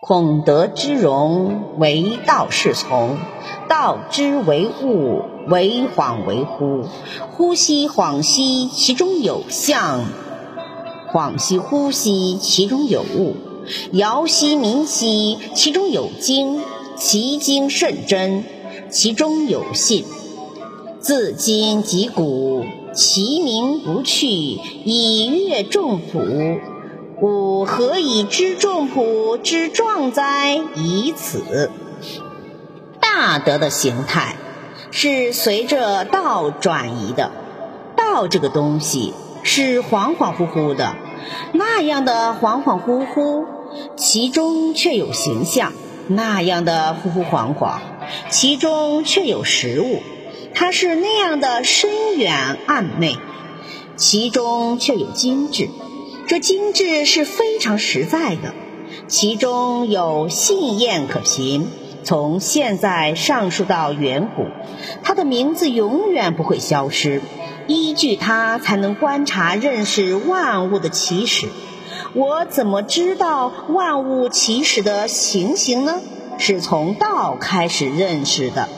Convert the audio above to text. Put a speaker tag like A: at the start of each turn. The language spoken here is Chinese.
A: 孔德之容，为道是从；道之为物，为恍为惚。呼吸恍兮，其中有象；恍兮惚兮，其中有物；摇兮冥兮，其中有精。其精甚真，其中有信。自今及古，其名不去，以阅众甫。吾何以知众朴之壮哉？以此。大德的形态是随着道转移的，道这个东西是恍恍惚惚的，那样的恍恍惚惚，其中却有形象；那样的惚惚恍恍，其中却有实物。它是那样的深远暗昧，其中却有精致。这精致是非常实在的，其中有信验可凭。从现在上溯到远古，它的名字永远不会消失。依据它，才能观察认识万物的起始。我怎么知道万物起始的情形呢？是从道开始认识的。